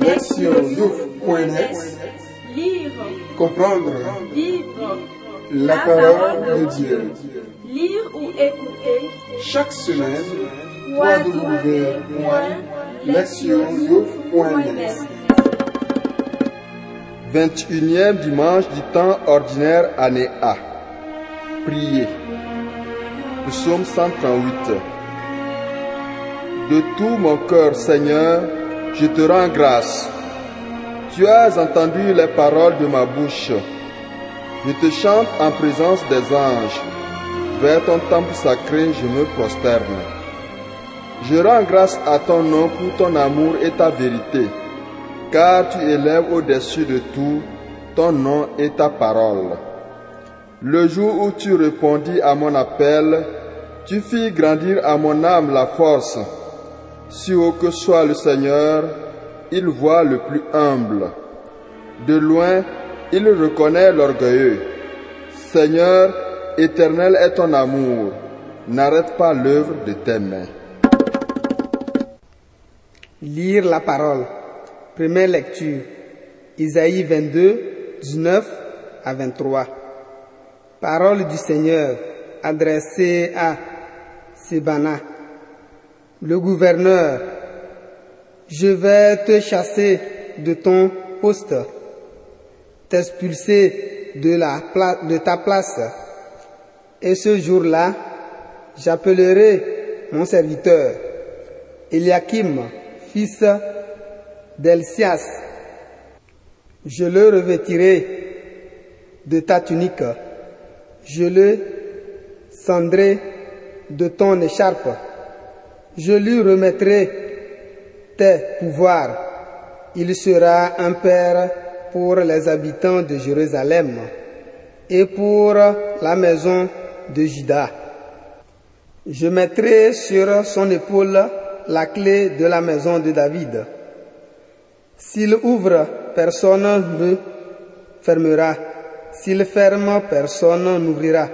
lectionyouf.net Lire, Comprendre vivre la parole de Dieu. Lire ou écouter Chaque semaine, www.lectionyouf.net 21e dimanche du temps ordinaire année A. Priez. Psaume 138. De tout mon cœur, Seigneur, je te rends grâce. Tu as entendu les paroles de ma bouche. Je te chante en présence des anges. Vers ton temple sacré, je me prosterne. Je rends grâce à ton nom pour ton amour et ta vérité, car tu élèves au-dessus de tout ton nom et ta parole. Le jour où tu répondis à mon appel, tu fis grandir à mon âme la force. Si haut que soit le Seigneur, il voit le plus humble. De loin, il reconnaît l'orgueilleux. Seigneur, éternel est ton amour. N'arrête pas l'œuvre de tes mains. Lire la parole. Première lecture. Isaïe 22, 19 à 23. Parole du Seigneur adressée à Sébana, le gouverneur. Je vais te chasser de ton poste, t'expulser de, ta place. Et ce jour-là, j'appellerai mon serviteur, Eliakim, fils d'Elsias. Je le revêtirai de ta tunique, je le cendrai de ton écharpe, je lui remettrai tes pouvoirs. Il sera un père pour les habitants de Jérusalem et pour la maison de Juda. Je mettrai sur son épaule la clé de la maison de David. S'il ouvre, personne ne fermera. S'il ferme, personne n'ouvrira.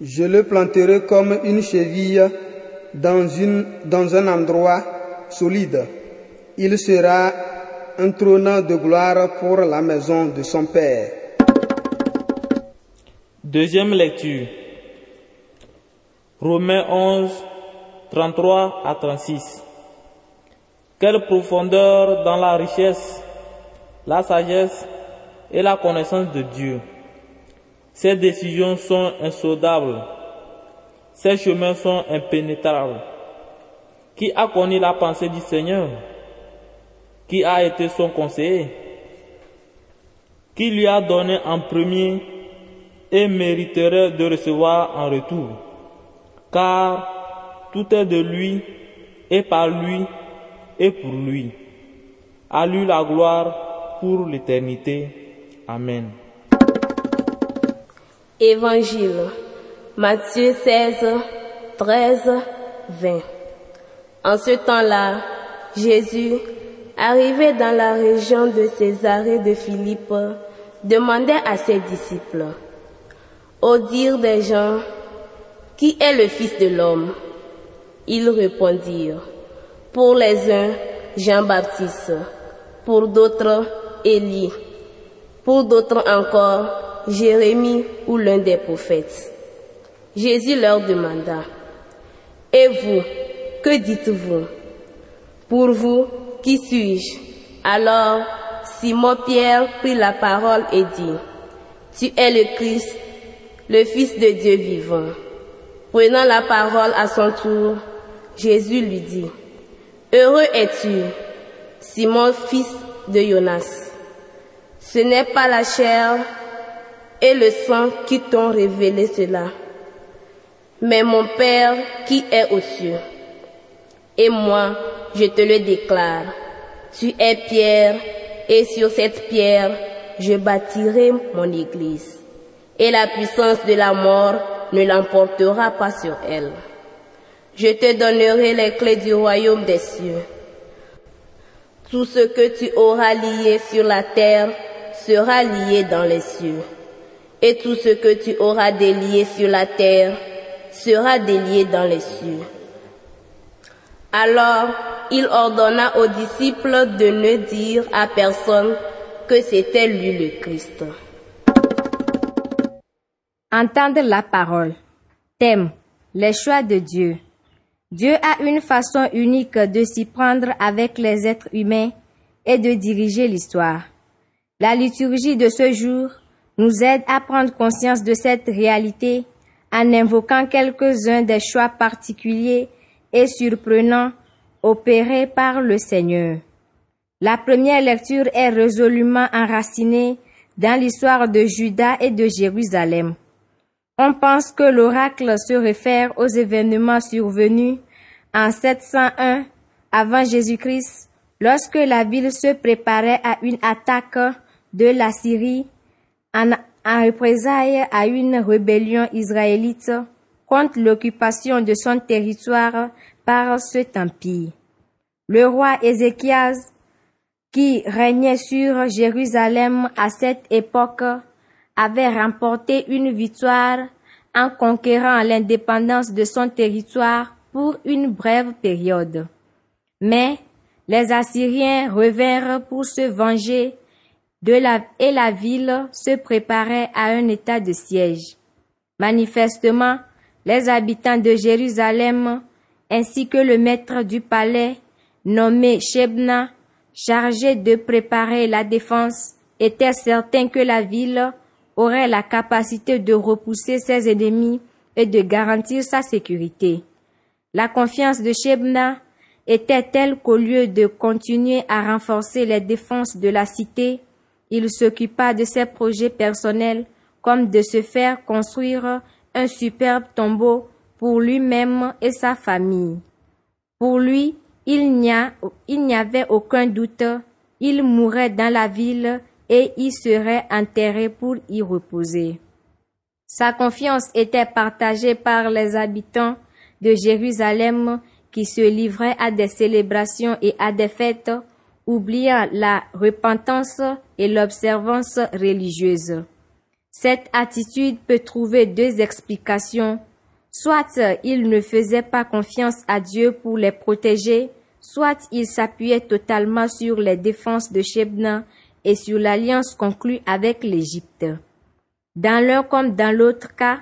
Je le planterai comme une cheville dans, une, dans un endroit solide. Il sera un trône de gloire pour la maison de son Père. Deuxième lecture. Romains 11, 33 à 36. Quelle profondeur dans la richesse, la sagesse et la connaissance de Dieu. Ses décisions sont insaudables. Ses chemins sont impénétrables. Qui a connu la pensée du Seigneur? Qui a été son conseiller? Qui lui a donné en premier et mériterait de recevoir en retour? Car tout est de lui et par lui et pour lui. À lui la gloire pour l'éternité. Amen. Évangile. Matthieu 16, 13, 20. En ce temps-là, Jésus, arrivé dans la région de Césarée de Philippe, demandait à ses disciples, au dire des gens, qui est le Fils de l'homme? Ils répondirent, pour les uns, Jean-Baptiste, pour d'autres, Élie, pour d'autres encore, Jérémie ou l'un des prophètes. Jésus leur demanda, Et vous, que dites-vous? Pour vous, qui suis-je? Alors Simon-Pierre prit la parole et dit, Tu es le Christ, le Fils de Dieu vivant. Prenant la parole à son tour, Jésus lui dit, Heureux es-tu, Simon, fils de Jonas. Ce n'est pas la chair et le sang qui t'ont révélé cela, mais mon Père qui est aux cieux. Et moi, je te le déclare, tu es pierre, et sur cette pierre, je bâtirai mon église. Et la puissance de la mort ne l'emportera pas sur elle. Je te donnerai les clés du royaume des cieux. Tout ce que tu auras lié sur la terre sera lié dans les cieux. Et tout ce que tu auras délié sur la terre sera délié dans les cieux. Alors il ordonna aux disciples de ne dire à personne que c'était lui le Christ. Entendre la parole. Thème. Les choix de Dieu. Dieu a une façon unique de s'y prendre avec les êtres humains et de diriger l'histoire. La liturgie de ce jour nous aide à prendre conscience de cette réalité en invoquant quelques-uns des choix particuliers et surprenants opérés par le Seigneur. La première lecture est résolument enracinée dans l'histoire de Juda et de Jérusalem. On pense que l'oracle se réfère aux événements survenus en 701 avant Jésus-Christ lorsque la ville se préparait à une attaque de la Syrie en, en représailles à une rébellion israélite contre l'occupation de son territoire par cet empire. Le roi Ézéchias, qui régnait sur Jérusalem à cette époque, avait remporté une victoire en conquérant l'indépendance de son territoire pour une brève période. Mais les Assyriens revinrent pour se venger et la ville se préparait à un état de siège. Manifestement, les habitants de Jérusalem ainsi que le maître du palais nommé Shebna, chargé de préparer la défense, étaient certains que la ville aurait la capacité de repousser ses ennemis et de garantir sa sécurité. La confiance de Shebna était telle qu'au lieu de continuer à renforcer les défenses de la cité, il s'occupa de ses projets personnels comme de se faire construire un superbe tombeau pour lui-même et sa famille. Pour lui, il n'y avait aucun doute, il mourrait dans la ville et y serait enterré pour y reposer. Sa confiance était partagée par les habitants de Jérusalem qui se livraient à des célébrations et à des fêtes, oubliant la repentance et l'observance religieuse. Cette attitude peut trouver deux explications. Soit ils ne faisaient pas confiance à Dieu pour les protéger, soit ils s'appuyaient totalement sur les défenses de Shebna et sur l'alliance conclue avec l'Égypte. Dans l'un comme dans l'autre cas,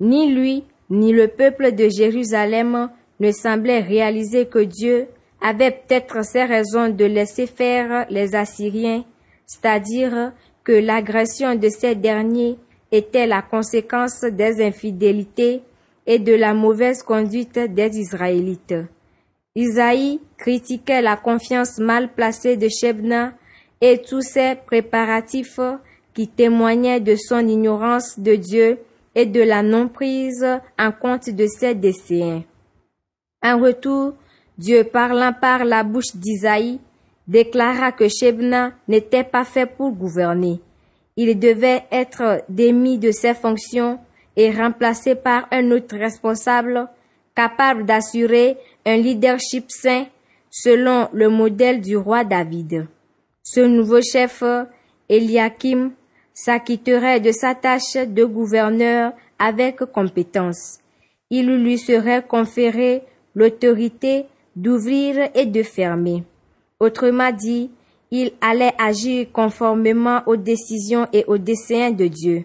ni lui ni le peuple de Jérusalem ne semblaient réaliser que Dieu avait peut-être ses raisons de laisser faire les Assyriens, c'est-à-dire que l'agression de ces derniers était la conséquence des infidélités et de la mauvaise conduite des Israélites. Isaïe critiquait la confiance mal placée de Shebna et tous ces préparatifs qui témoignaient de son ignorance de Dieu et de la non-prise en compte de ses desseins. En retour, Dieu parlant par la bouche d'Isaïe, déclara que Shebna n'était pas fait pour gouverner. Il devait être démis de ses fonctions et remplacé par un autre responsable capable d'assurer un leadership sain selon le modèle du roi David. Ce nouveau chef, Eliakim, s'acquitterait de sa tâche de gouverneur avec compétence. Il lui serait conféré l'autorité d'ouvrir et de fermer. Autrement dit, il allait agir conformément aux décisions et aux desseins de Dieu.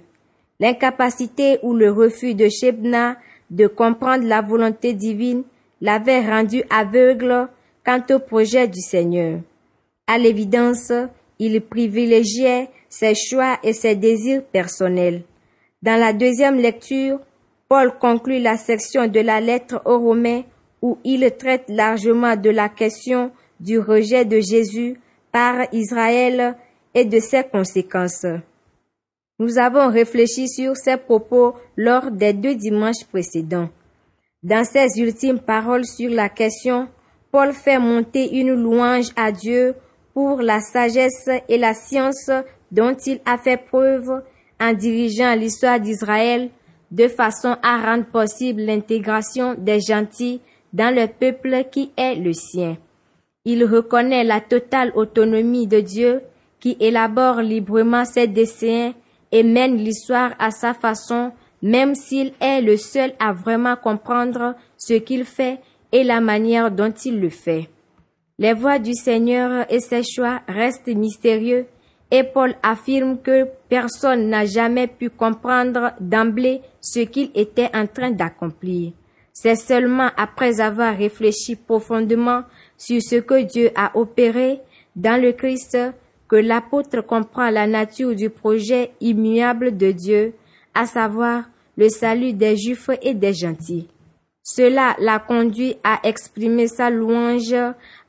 L'incapacité ou le refus de Shebna de comprendre la volonté divine l'avait rendu aveugle quant au projet du Seigneur. À l'évidence, il privilégiait ses choix et ses désirs personnels. Dans la deuxième lecture, Paul conclut la section de la lettre aux Romains où il traite largement de la question du rejet de Jésus par Israël et de ses conséquences. Nous avons réfléchi sur ces propos lors des deux dimanches précédents. Dans ses ultimes paroles sur la question, Paul fait monter une louange à Dieu pour la sagesse et la science dont il a fait preuve en dirigeant l'histoire d'Israël de façon à rendre possible l'intégration des gentils dans le peuple qui est le sien. Il reconnaît la totale autonomie de Dieu qui élabore librement ses desseins et mène l'histoire à sa façon, même s'il est le seul à vraiment comprendre ce qu'il fait et la manière dont il le fait. Les voies du Seigneur et ses choix restent mystérieux et Paul affirme que personne n'a jamais pu comprendre d'emblée ce qu'il était en train d'accomplir. C'est seulement après avoir réfléchi profondément sur ce que Dieu a opéré dans le Christ que l'apôtre comprend la nature du projet immuable de Dieu, à savoir le salut des Juifs et des gentils. Cela l'a conduit à exprimer sa louange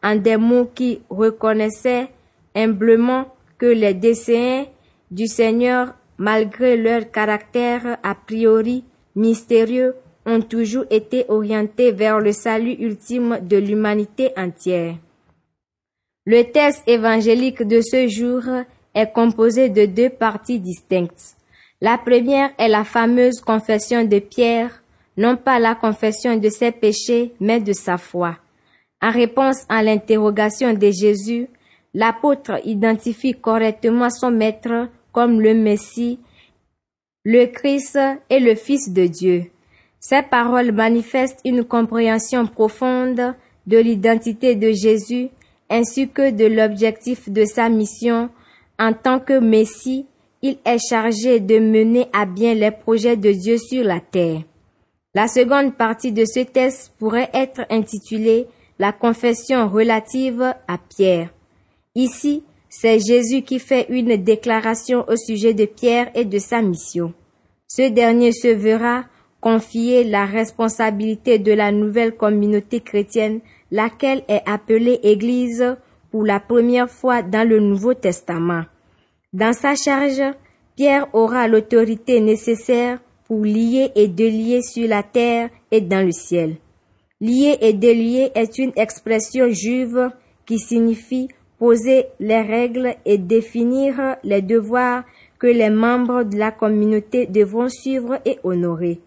en des mots qui reconnaissaient humblement que les desseins du Seigneur, malgré leur caractère a priori mystérieux, ont toujours été orientés vers le salut ultime de l'humanité entière. Le texte évangélique de ce jour est composé de deux parties distinctes. La première est la fameuse confession de Pierre, non pas la confession de ses péchés, mais de sa foi. En réponse à l'interrogation de Jésus, l'apôtre identifie correctement son maître comme le Messie, le Christ et le Fils de Dieu. Ces paroles manifestent une compréhension profonde de l'identité de Jésus ainsi que de l'objectif de sa mission en tant que Messie. Il est chargé de mener à bien les projets de Dieu sur la terre. La seconde partie de ce texte pourrait être intitulée La confession relative à Pierre. Ici, c'est Jésus qui fait une déclaration au sujet de Pierre et de sa mission. Ce dernier se verra confier la responsabilité de la nouvelle communauté chrétienne, laquelle est appelée Église pour la première fois dans le Nouveau Testament. Dans sa charge, Pierre aura l'autorité nécessaire pour lier et délier sur la terre et dans le ciel. Lier et délier est une expression juive qui signifie poser les règles et définir les devoirs que les membres de la communauté devront suivre et honorer.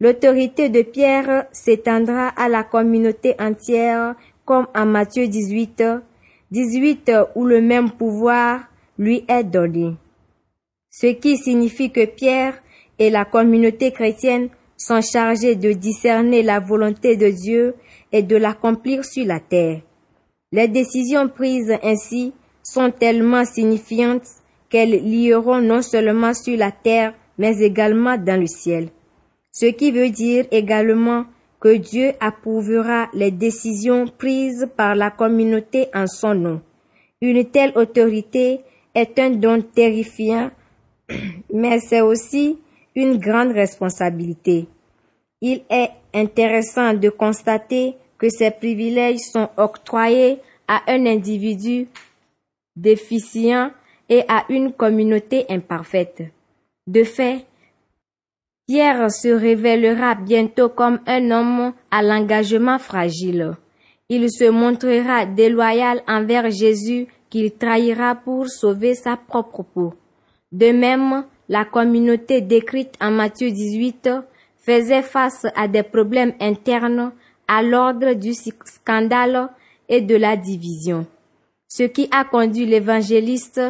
L'autorité de Pierre s'étendra à la communauté entière comme en Matthieu 18, 18 où le même pouvoir lui est donné. Ce qui signifie que Pierre et la communauté chrétienne sont chargés de discerner la volonté de Dieu et de l'accomplir sur la terre. Les décisions prises ainsi sont tellement signifiantes qu'elles lieront non seulement sur la terre, mais également dans le ciel ce qui veut dire également que Dieu approuvera les décisions prises par la communauté en son nom. Une telle autorité est un don terrifiant, mais c'est aussi une grande responsabilité. Il est intéressant de constater que ces privilèges sont octroyés à un individu déficient et à une communauté imparfaite. De fait, Pierre se révélera bientôt comme un homme à l'engagement fragile. Il se montrera déloyal envers Jésus qu'il trahira pour sauver sa propre peau. De même, la communauté décrite en Matthieu 18 faisait face à des problèmes internes à l'ordre du scandale et de la division. Ce qui a conduit l'évangéliste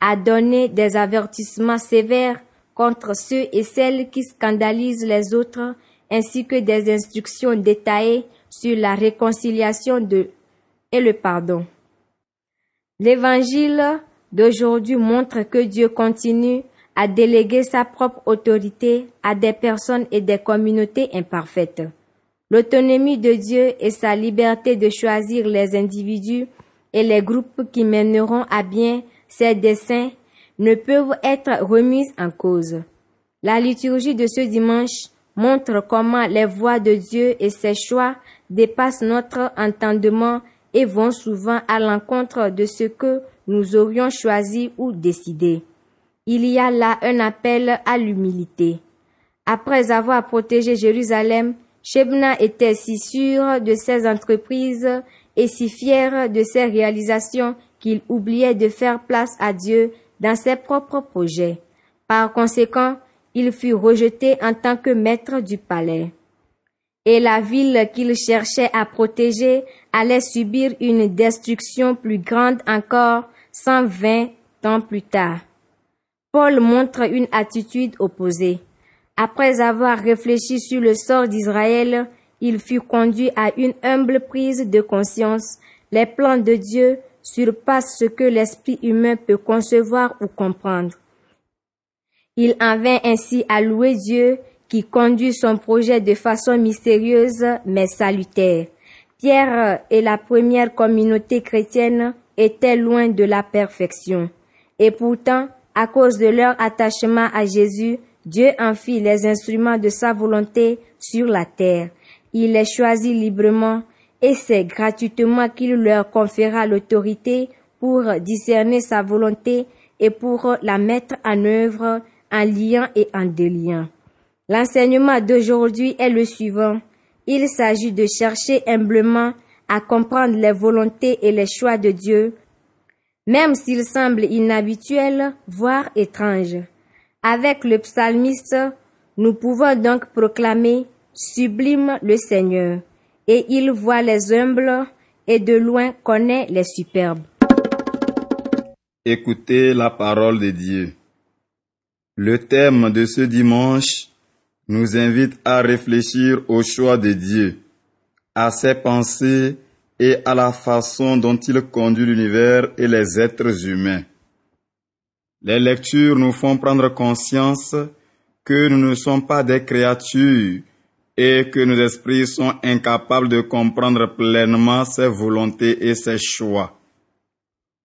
à donner des avertissements sévères contre ceux et celles qui scandalisent les autres, ainsi que des instructions détaillées sur la réconciliation et le pardon. L'évangile d'aujourd'hui montre que Dieu continue à déléguer sa propre autorité à des personnes et des communautés imparfaites. L'autonomie de Dieu et sa liberté de choisir les individus et les groupes qui mèneront à bien ses desseins ne peuvent être remises en cause. La liturgie de ce dimanche montre comment les voies de Dieu et ses choix dépassent notre entendement et vont souvent à l'encontre de ce que nous aurions choisi ou décidé. Il y a là un appel à l'humilité. Après avoir protégé Jérusalem, Shebna était si sûr de ses entreprises et si fier de ses réalisations qu'il oubliait de faire place à Dieu dans ses propres projets. Par conséquent, il fut rejeté en tant que maître du palais. Et la ville qu'il cherchait à protéger allait subir une destruction plus grande encore 120 ans plus tard. Paul montre une attitude opposée. Après avoir réfléchi sur le sort d'Israël, il fut conduit à une humble prise de conscience. les plans de Dieu surpassent ce que l'esprit humain peut concevoir ou comprendre. Il en vint ainsi à louer Dieu qui conduit son projet de façon mystérieuse mais salutaire. Pierre et la première communauté chrétienne étaient loin de la perfection. Et pourtant, à cause de leur attachement à Jésus, Dieu en fit les instruments de sa volonté sur la terre. Il les choisit librement et c'est gratuitement qu'il leur conféra l'autorité pour discerner sa volonté et pour la mettre en œuvre en liant et en déliant. L'enseignement d'aujourd'hui est le suivant. Il s'agit de chercher humblement à comprendre les volontés et les choix de Dieu, même s'ils semblent inhabituels, voire étranges. Avec le psalmiste, nous pouvons donc proclamer Sublime le Seigneur, et il voit les humbles et de loin connaît les superbes. Écoutez la parole de Dieu. Le thème de ce dimanche nous invite à réfléchir au choix de Dieu, à ses pensées et à la façon dont il conduit l'univers et les êtres humains. Les lectures nous font prendre conscience que nous ne sommes pas des créatures et que nos esprits sont incapables de comprendre pleinement ses volontés et ses choix.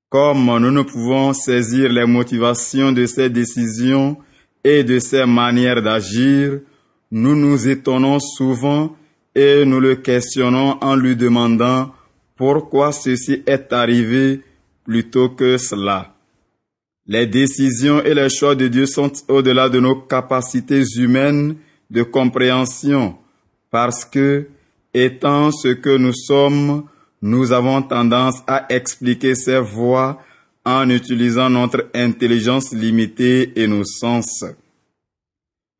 Comme nous ne pouvons saisir les motivations de ses décisions et de ses manières d'agir, nous nous étonnons souvent et nous le questionnons en lui demandant pourquoi ceci est arrivé plutôt que cela. Les décisions et les choix de Dieu sont au-delà de nos capacités humaines de compréhension parce que, étant ce que nous sommes, nous avons tendance à expliquer ces voies en utilisant notre intelligence limitée et nos sens.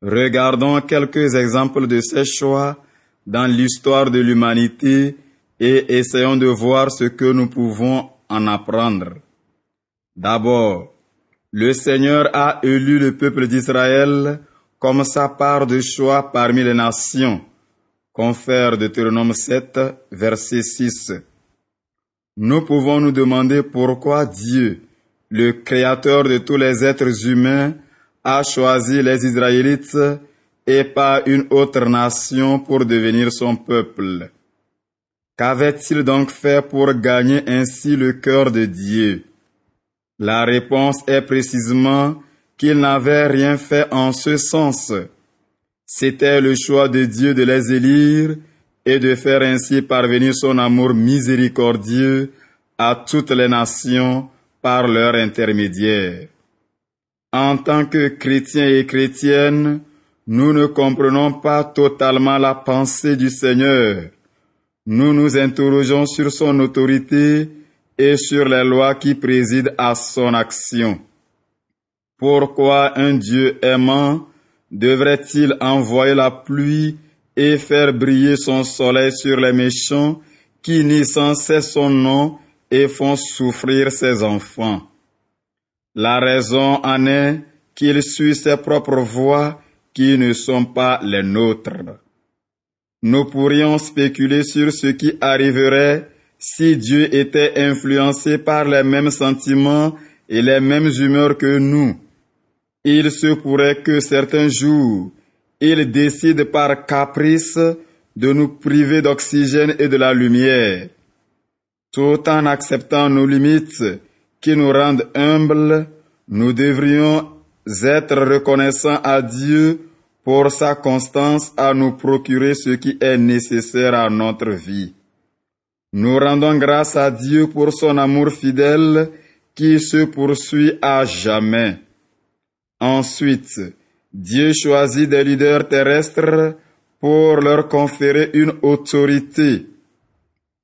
Regardons quelques exemples de ces choix dans l'histoire de l'humanité et essayons de voir ce que nous pouvons en apprendre. D'abord, le Seigneur a élu le peuple d'Israël comme sa part de choix parmi les nations. Confère Deutéronome 7, verset 6. Nous pouvons nous demander pourquoi Dieu, le Créateur de tous les êtres humains, a choisi les Israélites et pas une autre nation pour devenir son peuple. Qu'avait-il donc fait pour gagner ainsi le cœur de Dieu? La réponse est précisément qu'il n'avait rien fait en ce sens. C'était le choix de Dieu de les élire et de faire ainsi parvenir son amour miséricordieux à toutes les nations par leur intermédiaire. En tant que chrétiens et chrétiennes, nous ne comprenons pas totalement la pensée du Seigneur. Nous nous interrogeons sur son autorité et sur les lois qui président à son action. Pourquoi un Dieu aimant devrait-il envoyer la pluie et faire briller son soleil sur les méchants qui nient sans son nom et font souffrir ses enfants? La raison en est qu'il suit ses propres voies qui ne sont pas les nôtres. Nous pourrions spéculer sur ce qui arriverait si Dieu était influencé par les mêmes sentiments et les mêmes humeurs que nous. Il se pourrait que certains jours, il décide par caprice de nous priver d'oxygène et de la lumière. Tout en acceptant nos limites, qui nous rendent humbles, nous devrions être reconnaissants à Dieu pour sa constance à nous procurer ce qui est nécessaire à notre vie. Nous rendons grâce à Dieu pour son amour fidèle qui se poursuit à jamais. Ensuite, Dieu choisit des leaders terrestres pour leur conférer une autorité.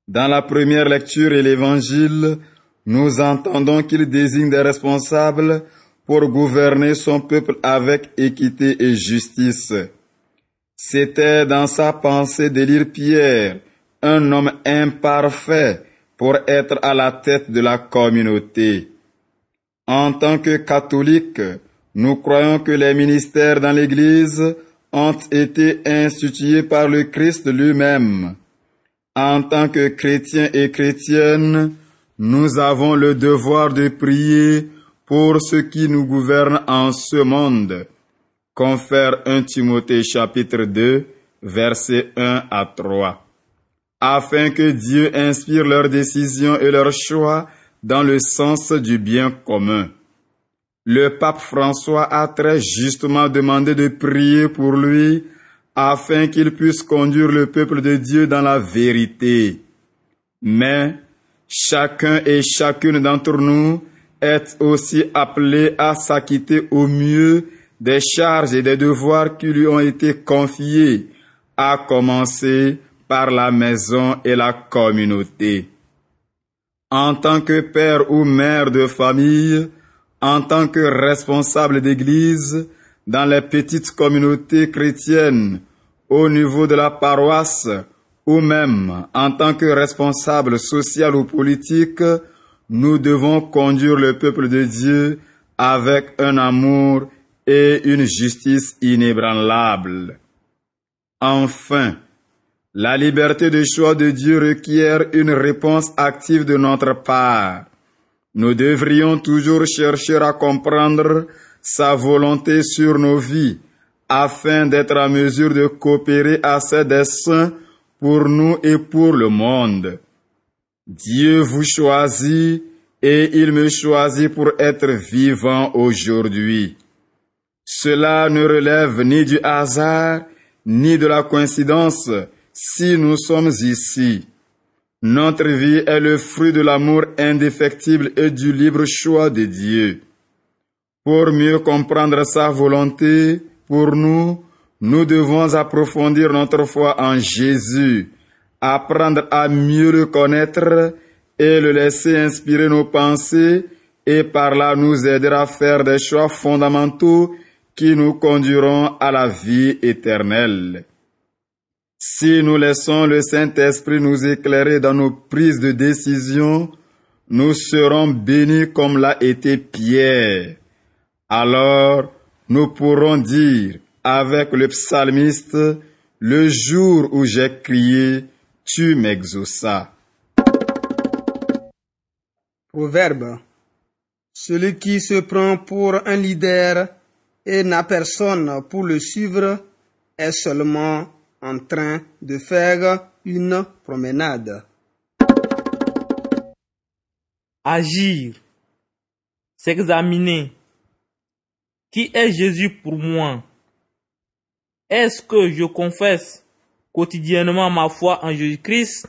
Dans la première lecture et l'évangile, nous entendons qu'il désigne des responsables pour gouverner son peuple avec équité et justice. C'était dans sa pensée d'élire Pierre, un homme imparfait, pour être à la tête de la communauté. En tant que catholiques, nous croyons que les ministères dans l'Église ont été institués par le Christ lui-même. En tant que chrétiens et chrétiennes, nous avons le devoir de prier pour ceux qui nous gouvernent en ce monde. Confère 1 Timothée chapitre 2, versets 1 à 3. Afin que Dieu inspire leurs décisions et leurs choix dans le sens du bien commun. Le pape François a très justement demandé de prier pour lui afin qu'il puisse conduire le peuple de Dieu dans la vérité. Mais chacun et chacune d'entre nous est aussi appelé à s'acquitter au mieux des charges et des devoirs qui lui ont été confiés, à commencer par la maison et la communauté. En tant que père ou mère de famille, en tant que responsable d'église, dans les petites communautés chrétiennes, au niveau de la paroisse ou même en tant que responsable social ou politique, nous devons conduire le peuple de Dieu avec un amour et une justice inébranlable. Enfin, la liberté de choix de Dieu requiert une réponse active de notre part. Nous devrions toujours chercher à comprendre sa volonté sur nos vies afin d'être en mesure de coopérer à ses desseins pour nous et pour le monde. Dieu vous choisit et il me choisit pour être vivant aujourd'hui. Cela ne relève ni du hasard, ni de la coïncidence si nous sommes ici. Notre vie est le fruit de l'amour indéfectible et du libre choix de Dieu. Pour mieux comprendre sa volonté, pour nous, nous devons approfondir notre foi en Jésus, apprendre à mieux le connaître et le laisser inspirer nos pensées et par là nous aider à faire des choix fondamentaux qui nous conduiront à la vie éternelle. Si nous laissons le Saint-Esprit nous éclairer dans nos prises de décision, nous serons bénis comme l'a été Pierre. Alors, nous pourrons dire avec le psalmiste, le jour où j'ai crié, tu m'exauças. Proverbe. Celui qui se prend pour un leader et n'a personne pour le suivre est seulement en train de faire une promenade. Agir. S'examiner. Qui est Jésus pour moi? Est-ce que je confesse quotidiennement ma foi en Jésus-Christ?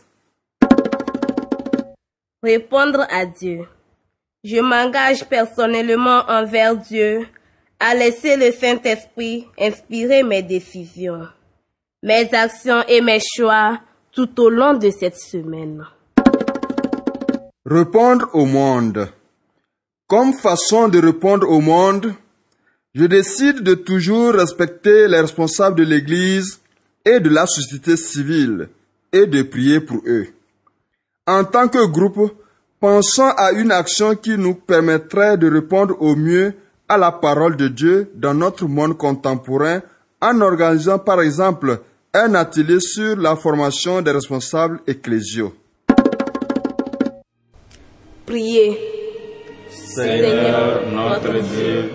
Répondre à Dieu. Je m'engage personnellement envers Dieu à laisser le Saint-Esprit inspirer mes décisions, mes actions et mes choix tout au long de cette semaine. Répondre au monde. Comme façon de répondre au monde, je décide de toujours respecter les responsables de l'Église et de la société civile et de prier pour eux. En tant que groupe, pensons à une action qui nous permettrait de répondre au mieux à la parole de Dieu dans notre monde contemporain en organisant par exemple un atelier sur la formation des responsables ecclésiaux. Priez. Seigneur notre Dieu,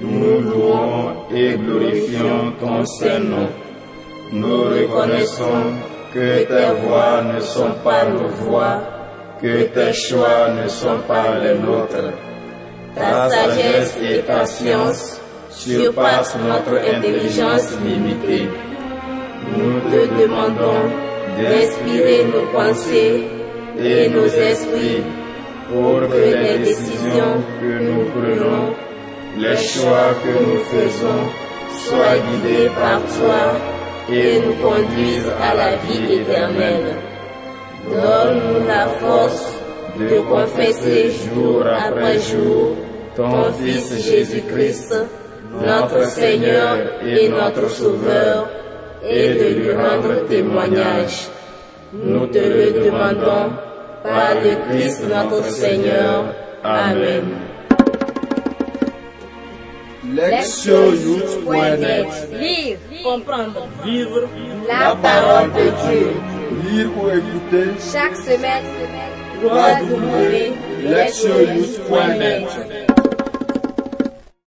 nous louons et glorifions ton Saint-Nom. Nous reconnaissons que tes voix ne sont pas nos voix, que tes choix ne sont pas les nôtres. Ta sagesse et ta science surpassent notre intelligence limitée. Nous te demandons d'inspirer nos pensées et nos esprits pour que les décisions que nous prenons les choix que nous faisons soient guidés par toi et nous conduisent à la vie éternelle. Donne-nous la force de confesser jour après jour ton Fils Jésus-Christ, notre Seigneur et notre Sauveur, et de lui rendre témoignage. Nous te le demandons par le Christ notre Seigneur. Amen. Lectionyouth.net Lire, comprendre. Vivre La parole de Dieu. Lire ou écouter Chaque semaine, www.lectionyouth.net